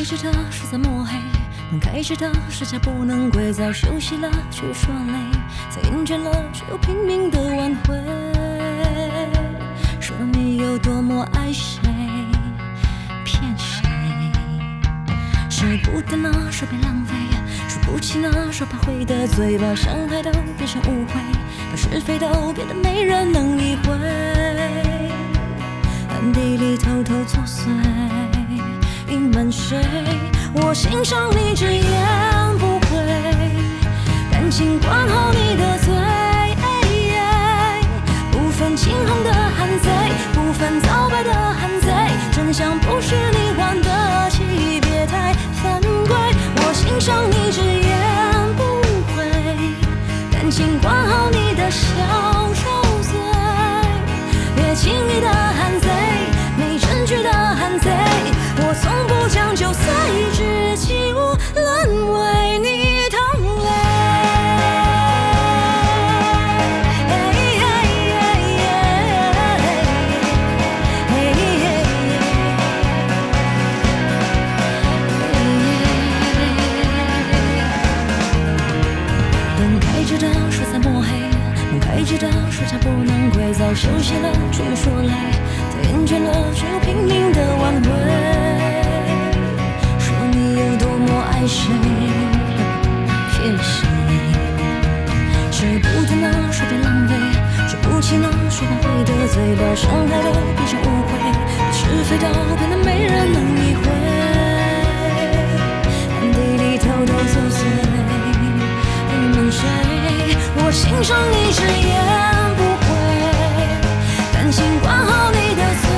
开始的是在抹黑，开始的是家不能归，早休息了却说累，再厌倦了却又拼命的挽回。说你有多么爱谁，骗谁？舍不得呢，说别浪费；说不起呢，说怕会得罪，把伤害都变成误会，把是非都变得没人能理会，暗地里偷偷作祟。隐瞒谁？我欣赏你直言不讳，感情管好你的嘴，不分青红的汉贼，不分皂白的汉贼，真相不是你玩得起，别太犯规。我欣赏你直言不讳，感情管好你的小丑嘴，别轻易的汉贼，没证据的汉贼。我从不讲究赛制，岂无沦为你同类。灯开着的说在抹黑，门开着的说家不能归，早休息了却说累，厌倦了却又拼命的挽回。说你有多么爱谁，骗谁？舍不得呢，说别浪费；说不起呢，说怕会得罪，把伤害都变成误会，把是非都变得没人能理会，暗地里偷偷作祟。你们谁？我欣赏你直言心管好你的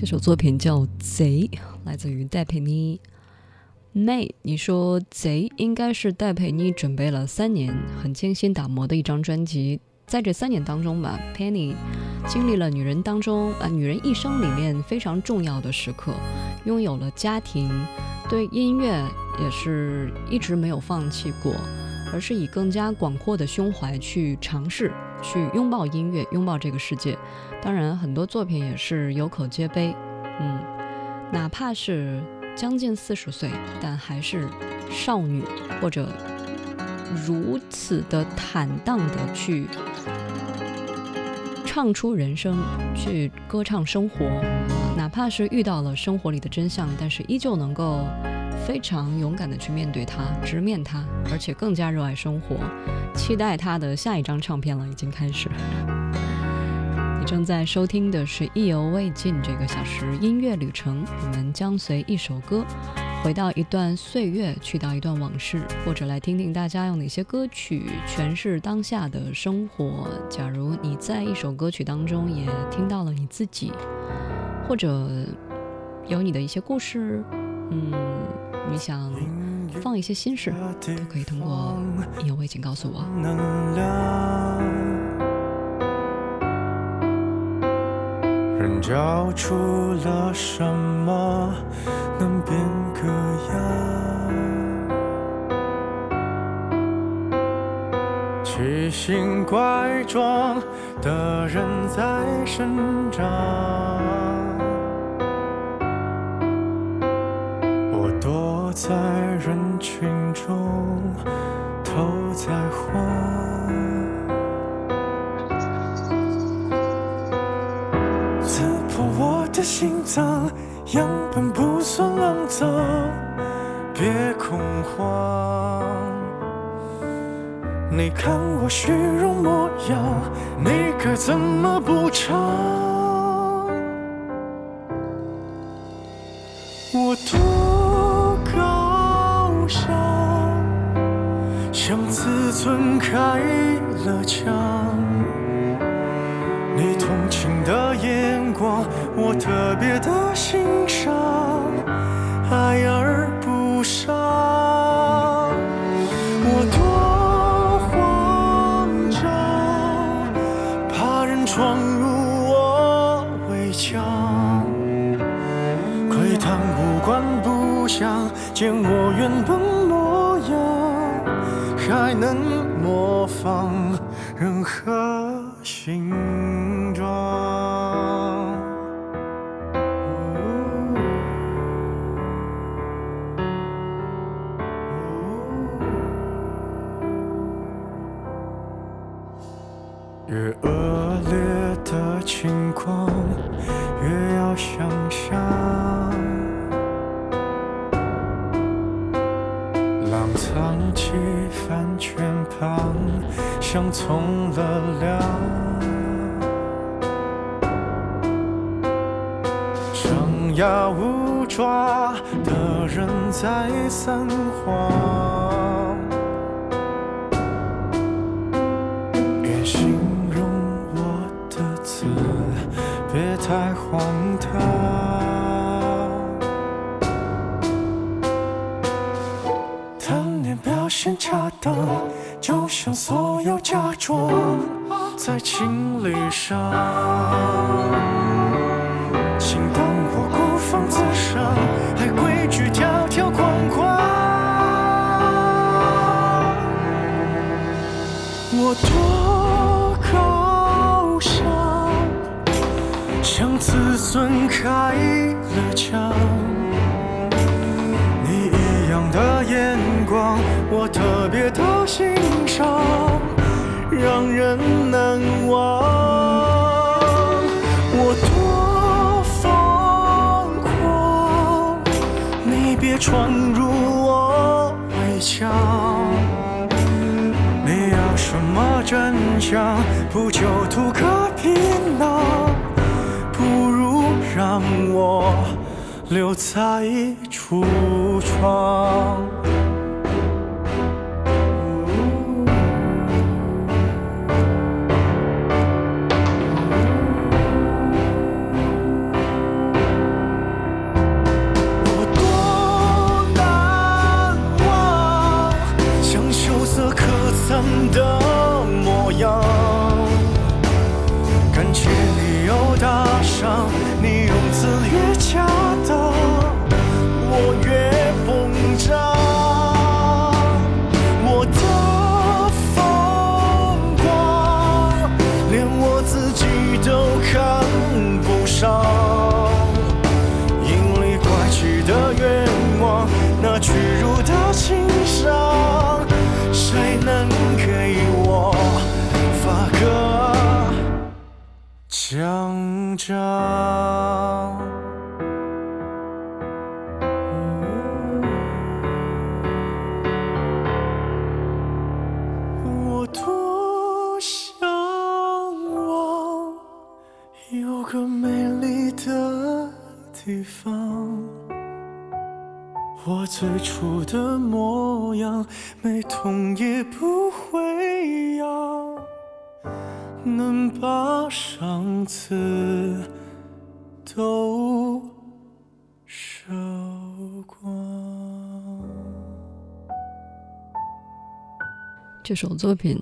这首作品叫《贼》，来自于戴佩妮。妹，你说《贼》应该是戴佩妮准备了三年，很精心打磨的一张专辑。在这三年当中吧，Penny 经历了女人当中啊、女人一生里面非常重要的时刻，拥有了家庭，对音乐也是一直没有放弃过，而是以更加广阔的胸怀去尝试，去拥抱音乐，拥抱这个世界。当然，很多作品也是有口皆碑，嗯，哪怕是将近四十岁，但还是少女，或者如此的坦荡的去唱出人生，去歌唱生活，哪怕是遇到了生活里的真相，但是依旧能够非常勇敢的去面对它，直面它，而且更加热爱生活，期待他的下一张唱片了，已经开始。你正在收听的是《意犹未尽》这个小时音乐旅程，我们将随一首歌回到一段岁月，去到一段往事，或者来听听大家用哪些歌曲诠释当下的生活。假如你在一首歌曲当中也听到了你自己，或者有你的一些故事，嗯，你想放一些心事，都可以通过意犹未尽告诉我。能量，人交出了什么能变个样？奇形怪状的人在生长。我躲在人群的心脏，样本不算肮脏，别恐慌。你看我虚荣模样，你该怎么补偿？我多高尚，向自尊开了枪。特别的欣赏，爱而不伤。我多慌张，怕人闯入我围墙，窥探不惯不想见我原本模样，还能模仿任何形状。牙舞爪的人在撒谎。别形容我的字，别太荒唐。贪念表现恰当，就像所有假装在情理上。去条条框框。我多高尚，像自尊开了枪。你一样的眼光，我特别的欣赏，让人难忘。闯入我围墙。没有什么真相？不就图个皮囊？不如让我留在橱窗。地方，我最初的模样，没痛也不会痒，能把上次都烧光。这首作品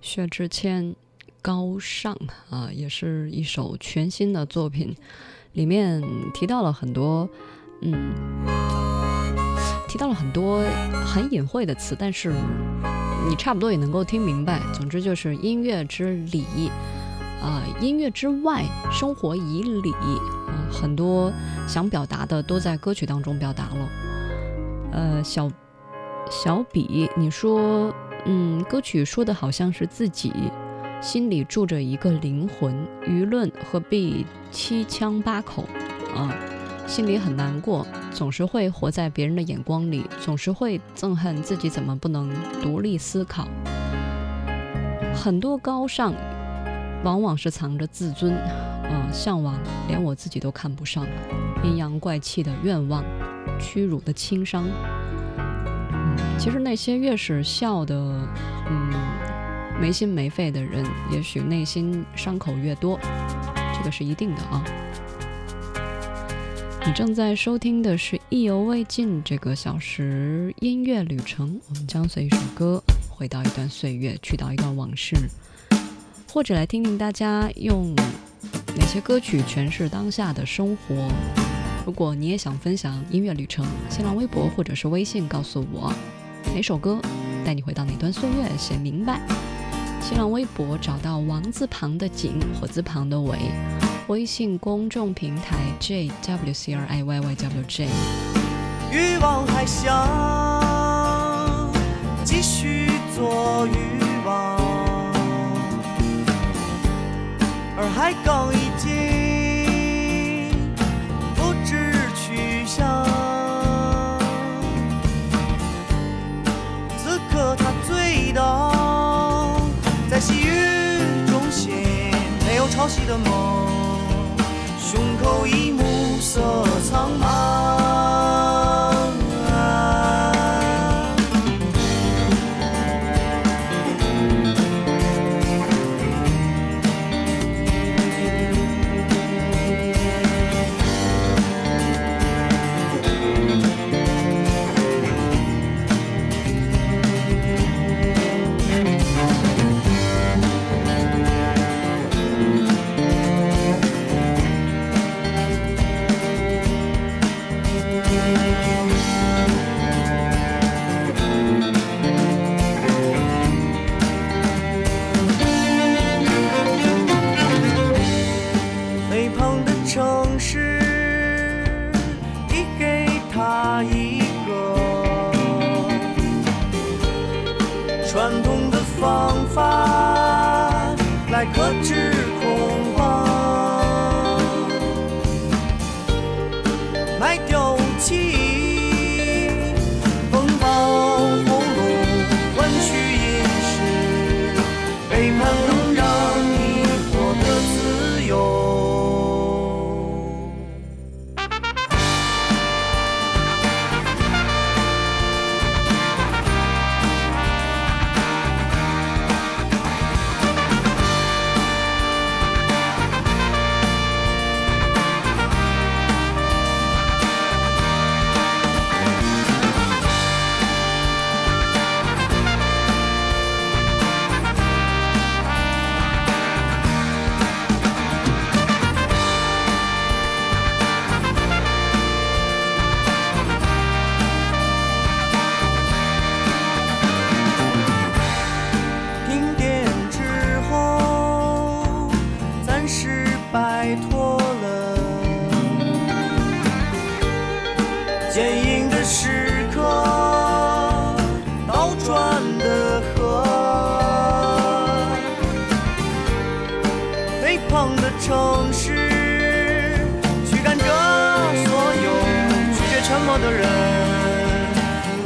薛之谦《高尚》啊，也是一首全新的作品，里面提到了很多，嗯，提到了很多很隐晦的词，但是你差不多也能够听明白。总之就是音乐之里，啊，音乐之外，生活以里，啊，很多想表达的都在歌曲当中表达了。呃，小小比，你说，嗯，歌曲说的好像是自己心里住着一个灵魂，舆论何必七腔八口啊？心里很难过，总是会活在别人的眼光里，总是会憎恨自己怎么不能独立思考。很多高尚，往往是藏着自尊，呃，向往连我自己都看不上，阴阳怪气的愿望，屈辱的轻伤。嗯，其实那些越是笑的，嗯，没心没肺的人，也许内心伤口越多，这个是一定的啊。你正在收听的是《意犹未尽》这个小时音乐旅程，我们将随一首歌回到一段岁月，去到一段往事，或者来听听大家用哪些歌曲诠释当下的生活。如果你也想分享音乐旅程，新浪微博或者是微信告诉我哪首歌带你回到哪段岁月，写明白。新浪微博找到王字旁的景，火字旁的伟。微信公众平台 J W C R I Y Y W J。欲望还想继续做欲望，而海港的梦。胸口已暮色苍茫。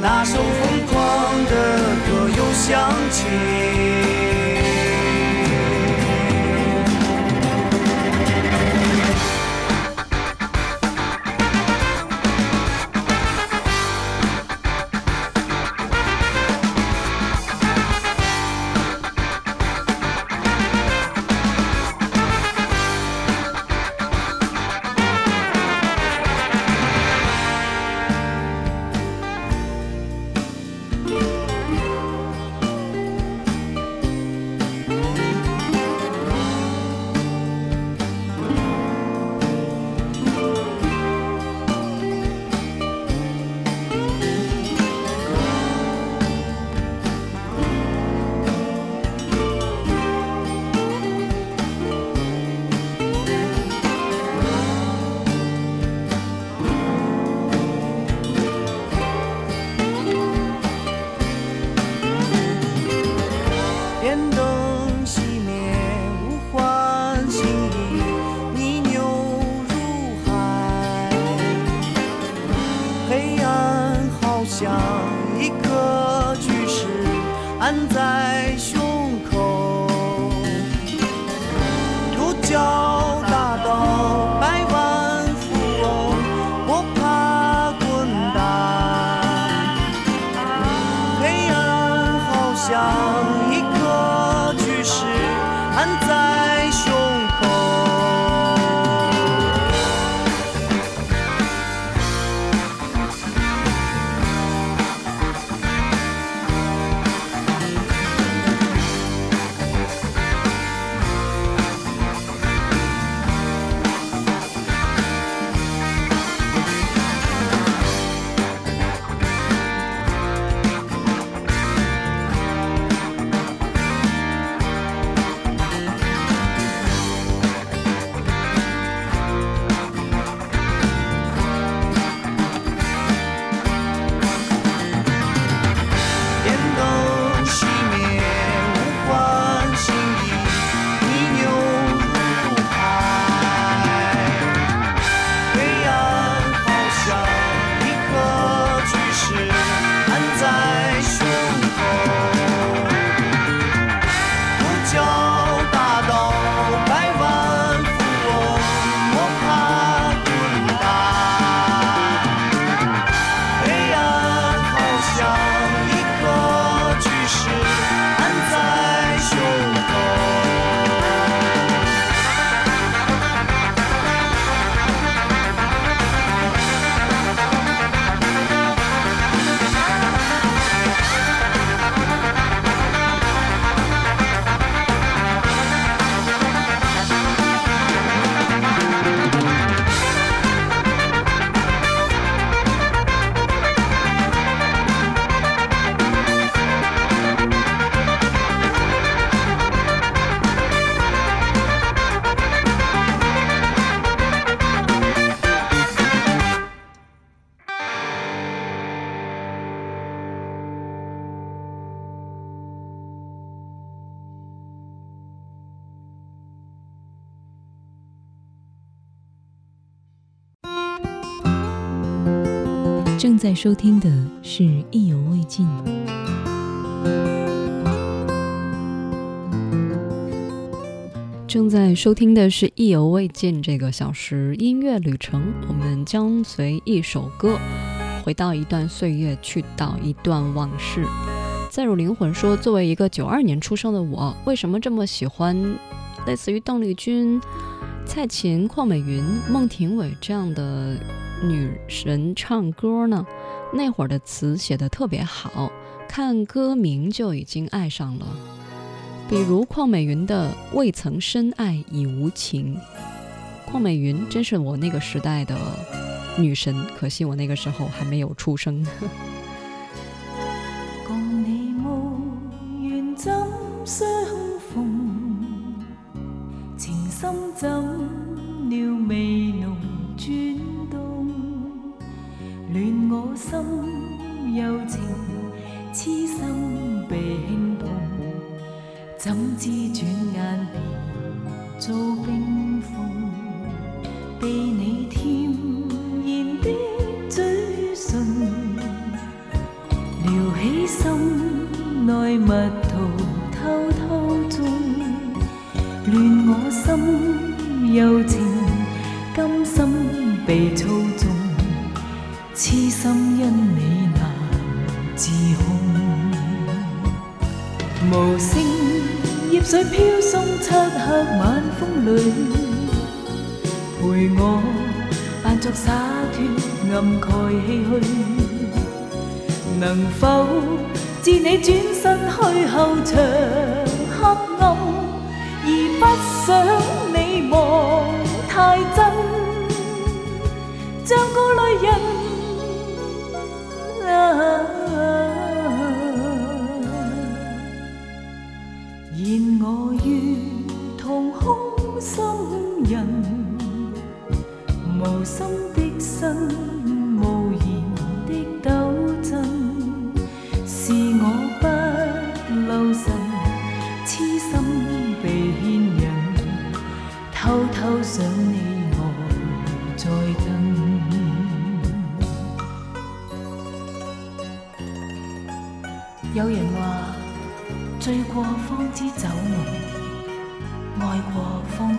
那首疯狂的歌又响起。收听的是《意犹未尽》。正在收听的是《意犹未尽》这个小时音乐旅程，我们将随一首歌回到一段岁月，去到一段往事。再入灵魂说，作为一个九二年出生的我，为什么这么喜欢类似于邓丽君、蔡琴、邝美云、孟庭苇这样的女神唱歌呢？那会儿的词写的特别好，看歌名就已经爱上了。比如邝美云的《未曾深爱已无情》，邝美云真是我那个时代的女神，可惜我那个时候还没有出生。共你无缘怎相逢？情深怎料未我心柔情，痴心被轻碰。怎知转眼变做冰封，被你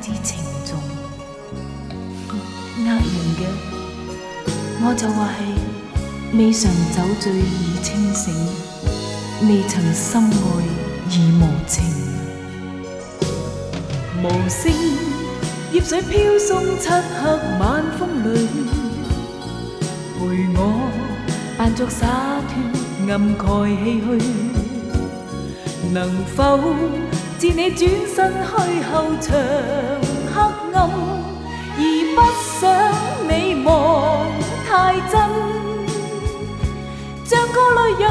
知情重。呃人嘅，我就话系未尝酒醉已清醒，未曾深爱已无情。无声，叶水飘送，漆黑晚风里，陪我扮作洒脱，暗盖唏嘘。能否是你转身去后长黑暗，而不想你望太真，像个泪人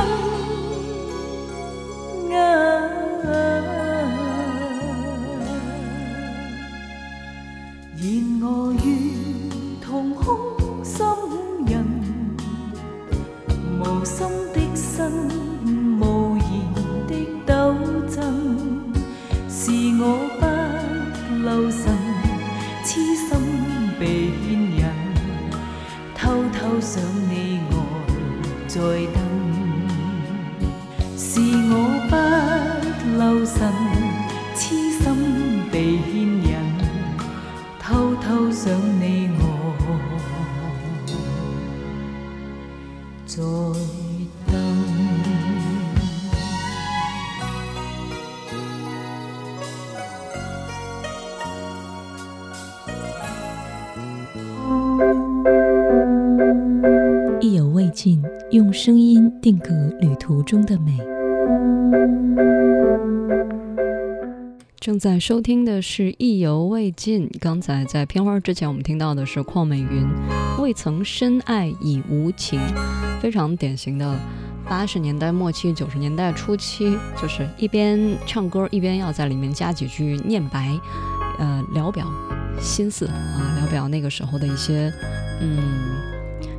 未尽用声音定格旅途中的美。正在收听的是意犹未尽。刚才在片花之前，我们听到的是邝美云《未曾深爱已无情》，非常典型的八十年代末期、九十年代初期，就是一边唱歌一边要在里面加几句念白，呃，聊表心思啊，聊表那个时候的一些嗯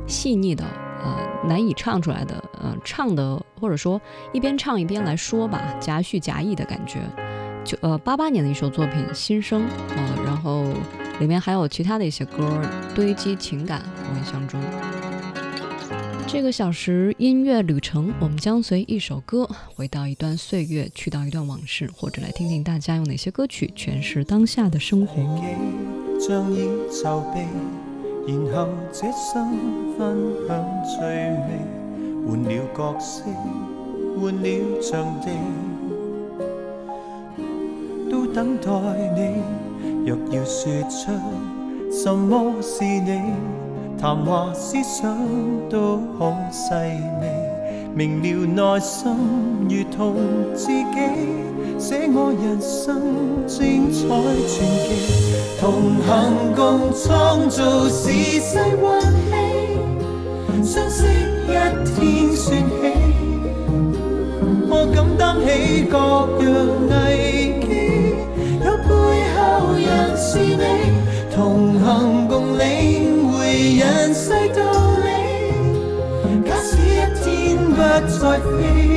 细腻的。呃，难以唱出来的，呃，唱的或者说一边唱一边来说吧，夹叙夹议的感觉。就呃，八八年的一首作品《新生》呃，然后里面还有其他的一些歌堆积情感，我印象中。这个小时音乐旅程，我们将随一首歌回到一段岁月，去到一段往事，或者来听听大家用哪些歌曲诠释当下的生活。然后这生分享趣味，换了角色，换了场地，都等待你。若要说出什么是你。谈话思想都好细微，明了内心如同自己，写我人生精彩传奇。同行共创造时势运气，相识一天算起，我敢担起各样危机，有背后人是你，同行共领会。人世道理，假使一天不再飞，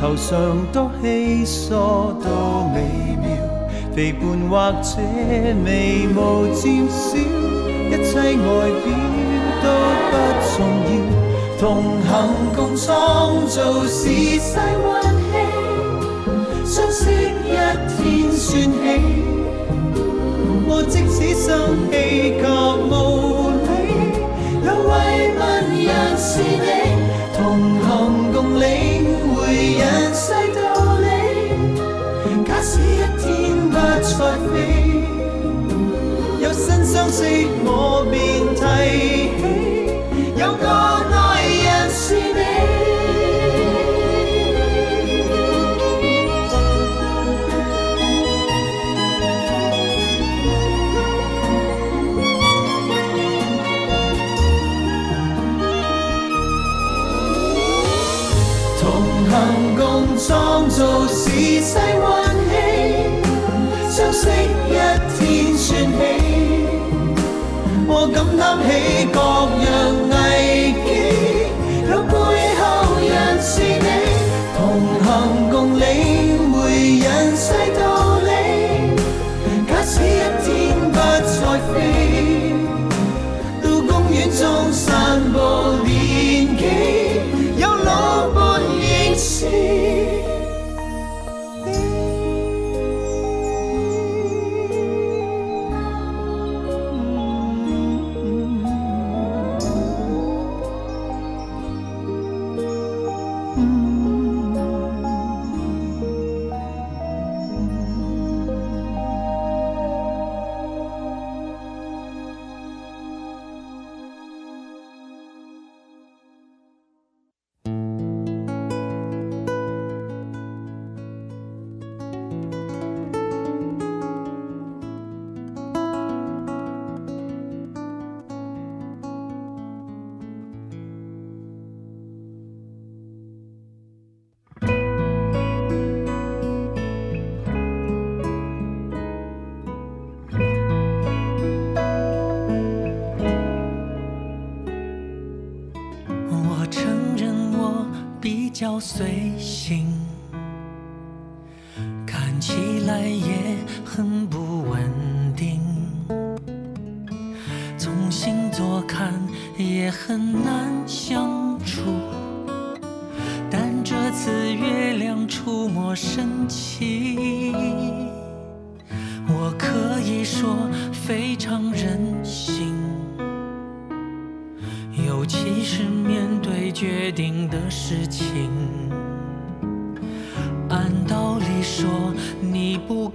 头上多稀疏到微妙，肥胖或者眉毛渐少，一切外表都不重要。同行共创造时势运气，相识一天算起。我即使生气及无理，有慰问人是你。新相识我便提起随性，看起来也很不稳定。从星座看也很难相处，但这次月亮出没神奇，我可以说非常任性。尤其是面对决定的事情，按道理说你不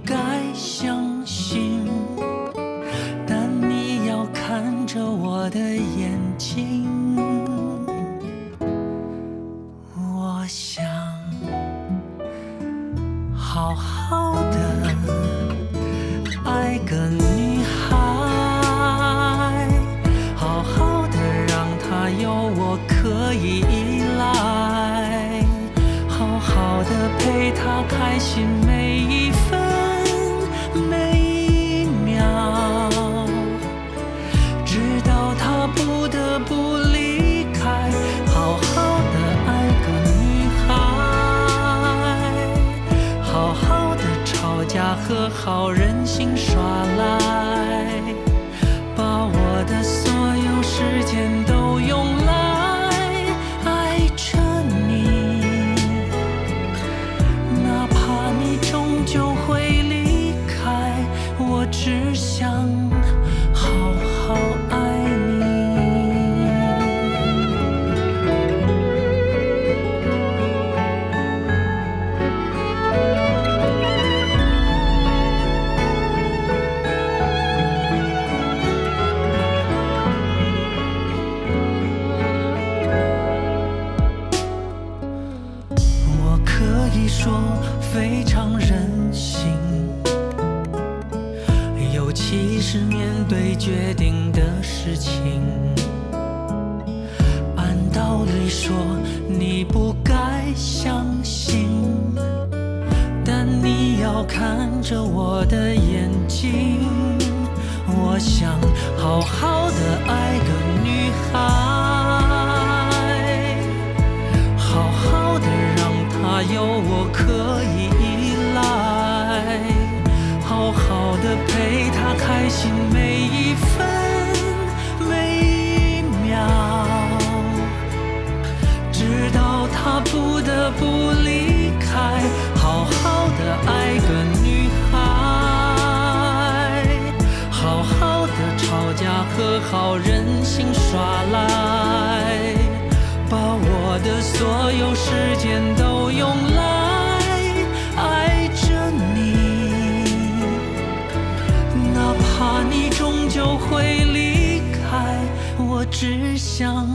只想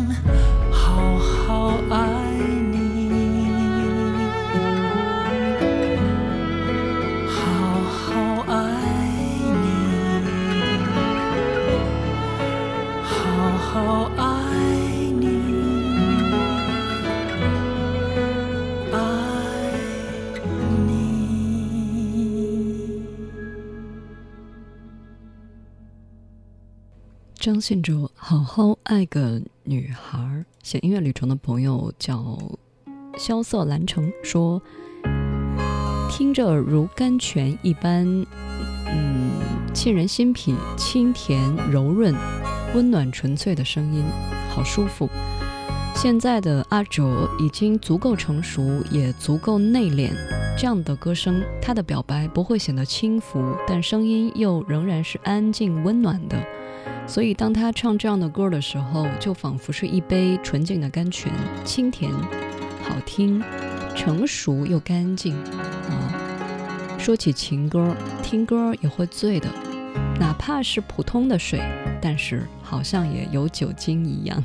好好爱你，好好爱你，好好爱你。爱你。张信哲好好爱个女孩，写音乐旅程的朋友叫萧瑟兰城说，听着如甘泉一般，嗯，沁人心脾，清甜柔润，温暖纯粹的声音，好舒服。现在的阿哲已经足够成熟，也足够内敛。这样的歌声，他的表白不会显得轻浮，但声音又仍然是安静温暖的。所以，当他唱这样的歌的时候，就仿佛是一杯纯净的甘泉，清甜、好听、成熟又干净啊。说起情歌，听歌也会醉的，哪怕是普通的水，但是好像也有酒精一样。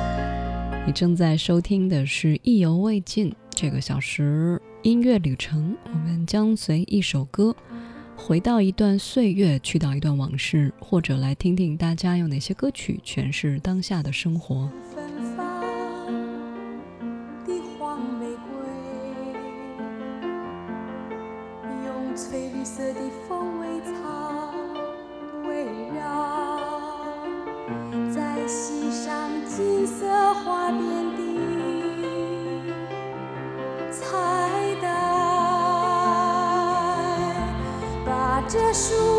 你正在收听的是《意犹未尽》这个小时音乐旅程，我们将随一首歌。回到一段岁月，去到一段往事，或者来听听大家用哪些歌曲诠释当下的生活。用翠绿色的风把这束。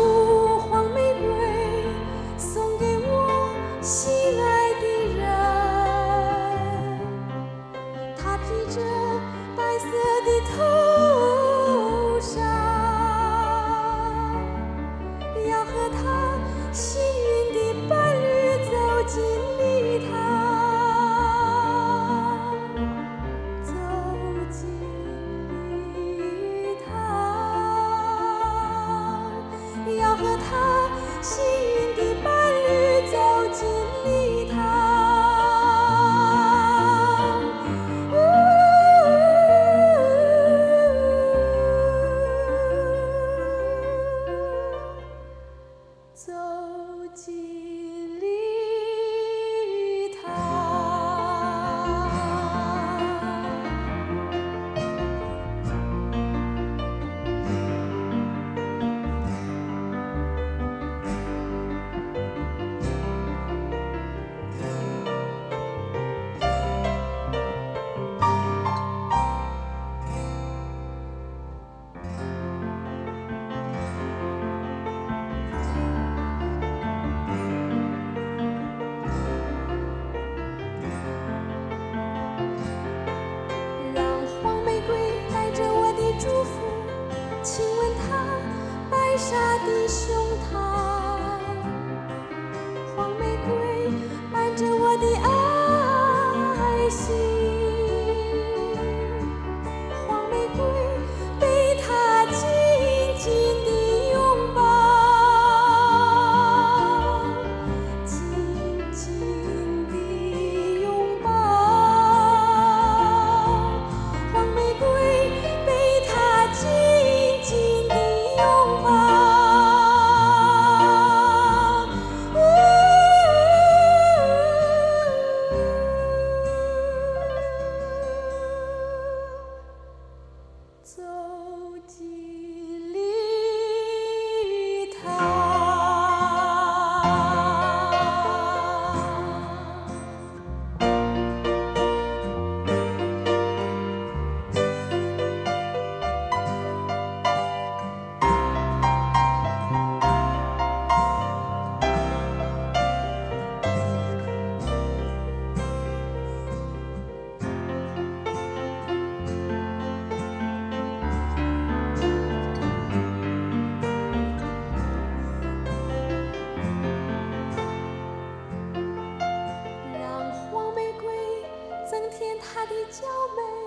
她的娇美，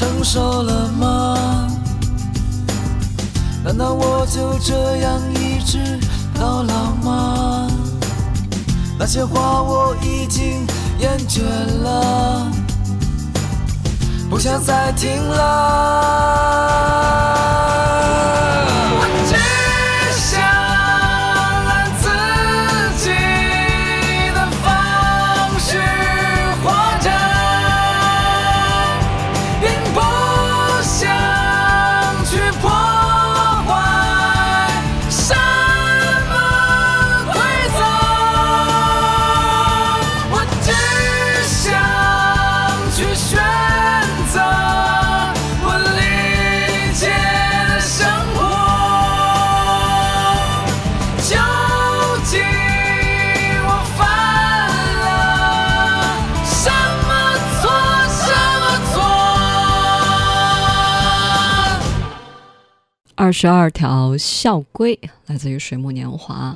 承受了吗？难道我就这样一直到老吗？那些话我已经厌倦了，不想再听了。二十二条校规来自于水木年华。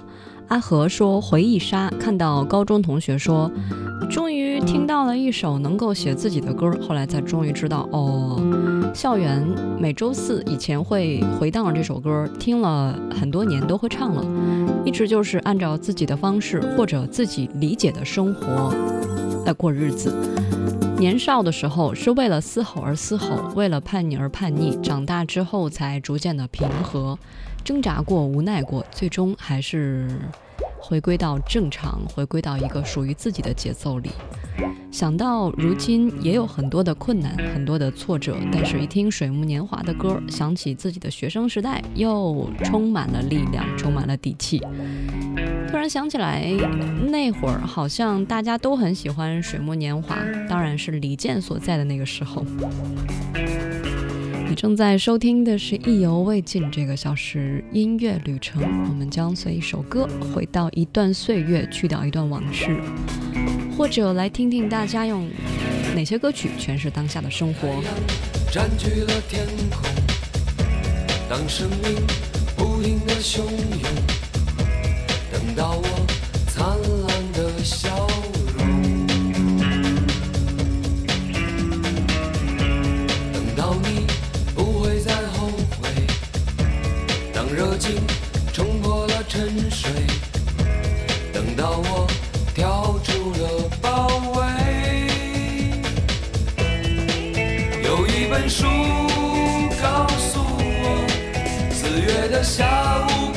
阿和说：“回忆杀，看到高中同学说，终于听到了一首能够写自己的歌。后来才终于知道，哦，校园每周四以前会回荡这首歌，听了很多年都会唱了，一直就是按照自己的方式或者自己理解的生活来过日子。年少的时候是为了嘶吼而嘶吼，为了叛逆而叛逆，长大之后才逐渐的平和，挣扎过，无奈过，最终还是回归到正常，回归到一个属于自己的节奏里。想到如今也有很多的困难，很多的挫折，但是一听水木年华的歌，想起自己的学生时代，又充满了力量，充满了底气。突然想起来，那会儿好像大家都很喜欢水木年华，当然是李健所在的那个时候。你正在收听的是《意犹未尽》这个小时音乐旅程，我们将随一首歌回到一段岁月，去掉一段往事，或者来听听大家用哪些歌曲诠释当下的生活。占据了天空，当生命不停的汹涌，等到我灿烂的笑容，等到你不会再后悔，当热情树告诉我，四月的下午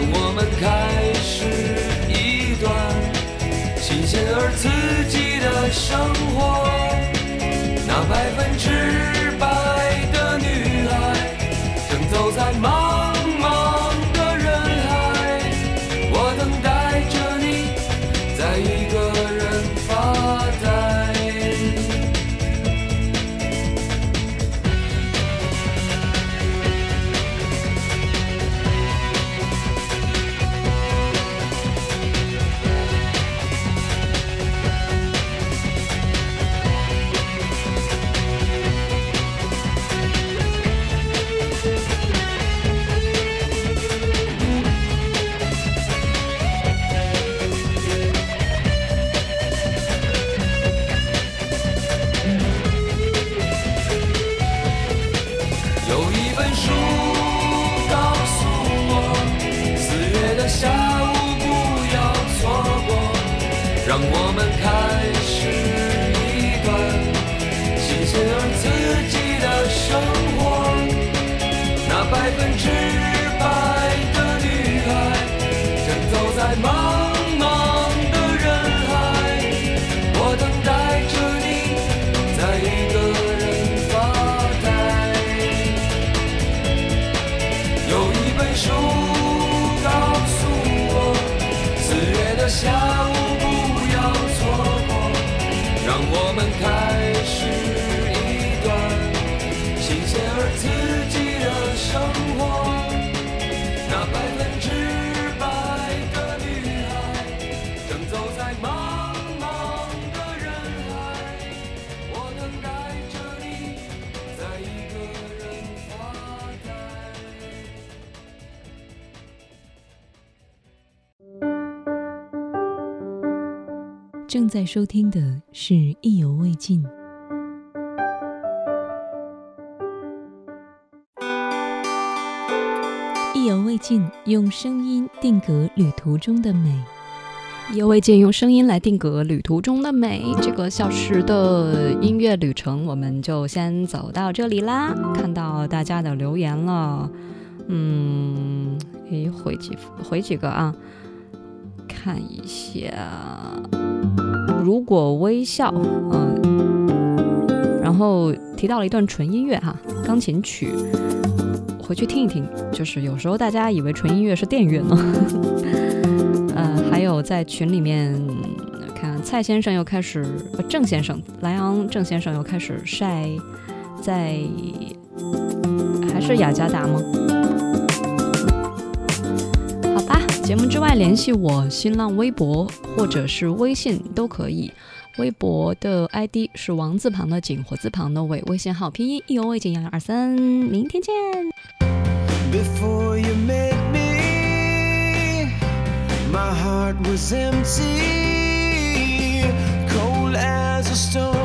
让我们开始一段新鲜而刺激的生活。那百分之百在收听的是《意犹未尽》。意犹未尽，用声音定格旅途中的美。意犹未尽，用声音来定格旅途中的美。这个小时的音乐旅程，我们就先走到这里啦。看到大家的留言了，嗯，诶，回几回几个啊？看一下，如果微笑，嗯，然后提到了一段纯音乐哈，钢琴曲，回去听一听。就是有时候大家以为纯音乐是电乐呢。呃，还有在群里面看蔡先生又开始，呃，郑先生，莱昂郑先生又开始晒，在还是雅加达吗？节目之外联系我，新浪微博或者是微信都可以。微博的 ID 是王字旁的景，火字旁的伟，微信号拼音意犹未尽幺二三，明天见。Before you met me, my heart was empty, cold as a stone.